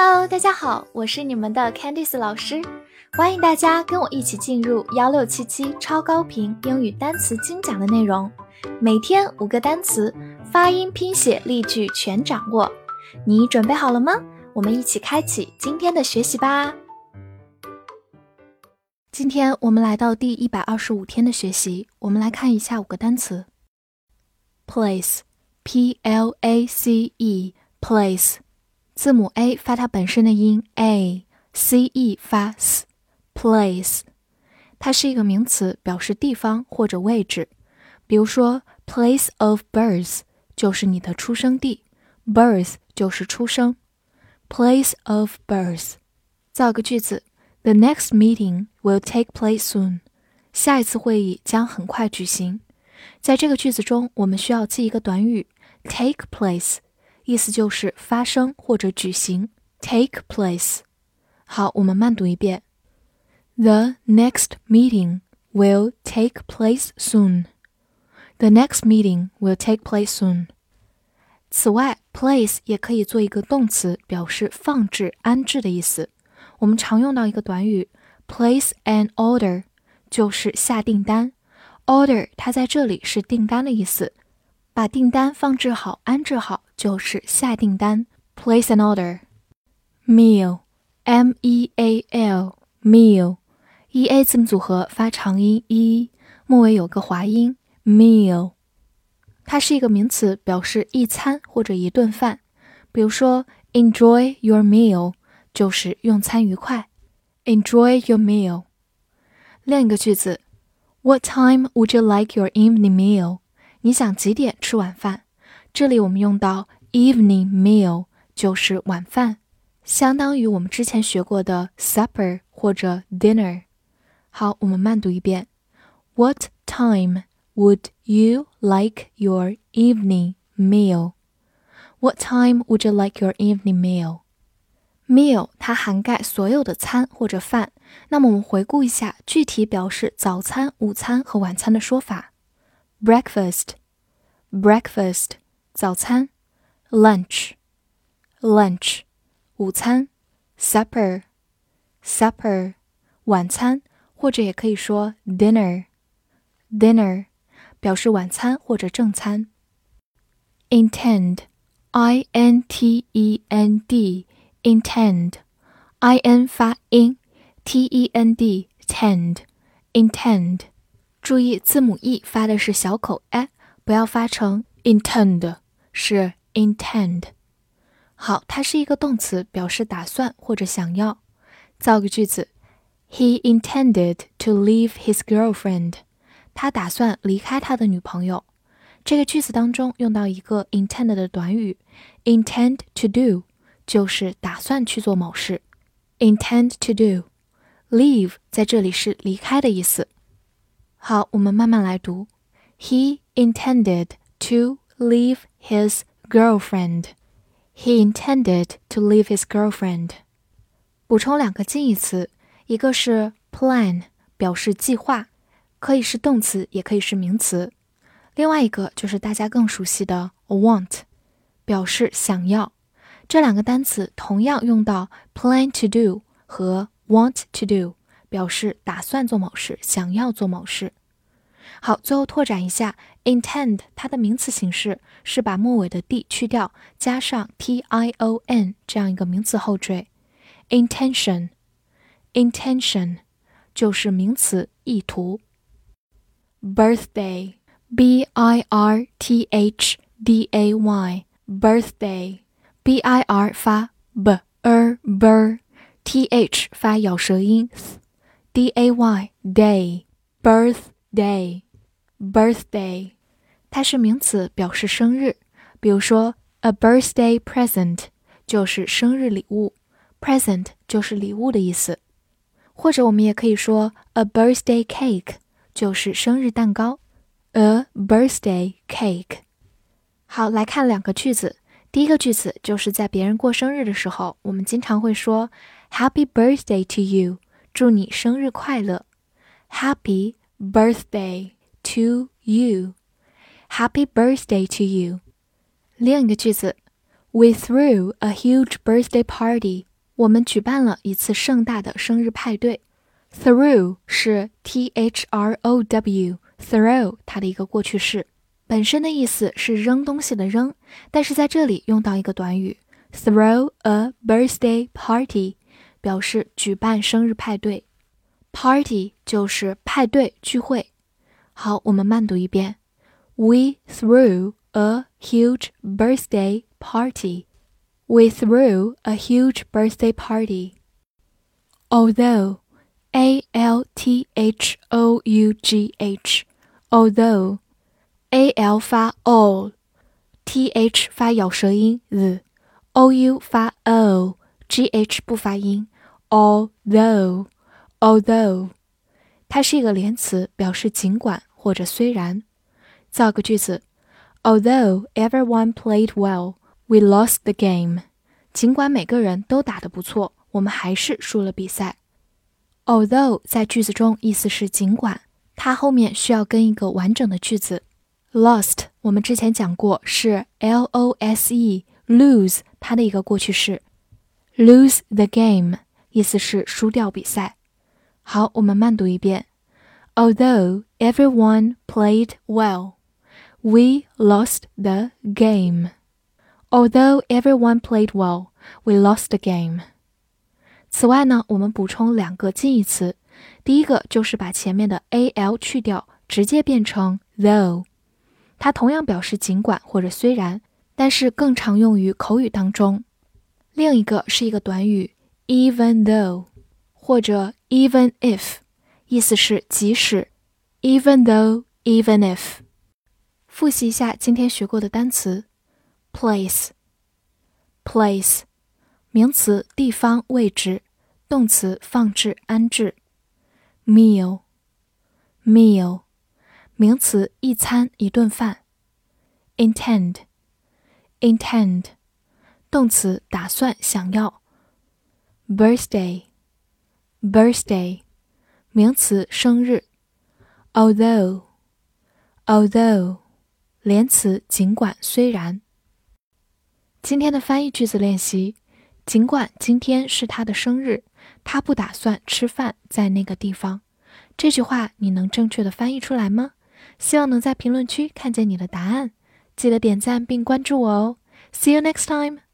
Hello，大家好，我是你们的 Candice 老师，欢迎大家跟我一起进入幺六七七超高频英语单词精讲的内容，每天五个单词，发音、拼写、例句全掌握。你准备好了吗？我们一起开启今天的学习吧。今天我们来到第一百二十五天的学习，我们来看一下五个单词：place，p l a c e，place。字母 a 发它本身的音 a，c e 发 s，place，它是一个名词，表示地方或者位置。比如说，place of birth 就是你的出生地，birth 就是出生，place of birth。造个句子：The next meeting will take place soon。下一次会议将很快举行。在这个句子中，我们需要记一个短语 take place。意思就是发生或者举行，take place。好，我们慢读一遍。The next meeting will take place soon. The next meeting will take place soon. 此外，place 也可以做一个动词，表示放置、安置的意思。我们常用到一个短语，place an order，就是下订单。order 它在这里是订单的意思。把订单放置好、安置好，就是下订单。Place an order. Meal, M-E-A-L, meal, E-A 字母组合发长音 e，末尾有个滑音。Meal，它是一个名词，表示一餐或者一顿饭。比如说，Enjoy your meal，就是用餐愉快。Enjoy your meal。另一个句子，What time would you like your evening meal？你想几点吃晚饭？ 这里我们用到 evening meal，就是晚饭，相当于我们之前学过的 supper 或者 dinner。好，我们慢读一遍。What time would you like your evening meal? What time would you like your evening meal? Meal 它涵盖所有的餐或者饭。那么我们回顾一下具体表示早餐、午餐和晚餐的说法。breakfast, breakfast 早餐，lunch, lunch 午餐，supper, supper 晚餐，或者也可以说 dinner, dinner 表示晚餐或者正餐。intend, i n t e n d, intend, i n 发音，t e n d, tend, intend。注意字母 e 发的是小口 a，不要发成 intend， 是 intend。好，它是一个动词，表示打算或者想要。造个句子：He intended to leave his girlfriend。他打算离开他的女朋友。这个句子当中用到一个 intend 的短语，intend to do，就是打算去做某事。intend to do，leave 在这里是离开的意思。好，我们慢慢来读。He intended to leave his girlfriend. He intended to leave his girlfriend. 补充两个近义词，一个是 plan，表示计划，可以是动词，也可以是名词。另外一个就是大家更熟悉的 want，表示想要。这两个单词同样用到 plan to do 和 want to do。表示打算做某事，想要做某事。好，最后拓展一下，intend 它的名词形式是把末尾的 d 去掉，加上 t i o n 这样一个名词后缀。intention，intention 就是名词意图。birthday，b i r t h d a y，birthday，b i r 发 b er b er t h 发咬舌音。，d a y day birth Day, birthday，它是名词，表示生日。比如说，a birthday present 就是生日礼物，present 就是礼物的意思。或者我们也可以说，a birthday cake 就是生日蛋糕，a birthday cake。好，来看两个句子。第一个句子就是在别人过生日的时候，我们经常会说，Happy birthday to you。祝你生日快乐，Happy birthday to you. Happy birthday to you. 另一个句子，We threw a huge birthday party 我们举办了一次盛大的生日派对。Throw 是 T H R O W，throw 它的一个过去式，本身的意思是扔东西的扔，但是在这里用到一个短语，throw a birthday party，表示举办生日派对。 Party 就是派对聚会。好，我们慢读一遍。We threw a huge birthday party. We threw a huge birthday party. Although, A L T H O U G H, although, A L 发 o，T H 发咬舌音 z，O U 发 o，G H 不发音。Although, although，它是一个连词，表示尽管或者虽然。造个句子：Although everyone played well, we lost the game. 尽管每个人都打得不错，我们还是输了比赛。Although 在句子中意思是尽管，它后面需要跟一个完整的句子。Lost 我们之前讲过是 L O S E lose 它的一个过去式。Lose the game 意思是输掉比赛。好，我们慢读一遍。Although everyone played well. We lost the game. Although everyone played well, we lost the game. 此外呢，我们补充两个近义词。第一个就是把前面的 al 去掉，直接变成 though。它同样表示尽管或者虽然，但是更常用于口语当中。另一个是一个短语 even though 或者 even if，意思是即使。even though, even if。复习一下今天学过的单词：place，place，名词，地方、位置；动词，放置、安置。meal，meal，名词，一餐、一顿饭。intend，intend，动词，打算、想要。 Birthday，名词，生日。although，although。连词，尽管，虽然。今天的翻译句子练习：尽管今天是他的生日，他不打算吃饭在那个地方。这句话你能正确的翻译出来吗？希望能在评论区看见你的答案。记得点赞并关注我哦。See you next time.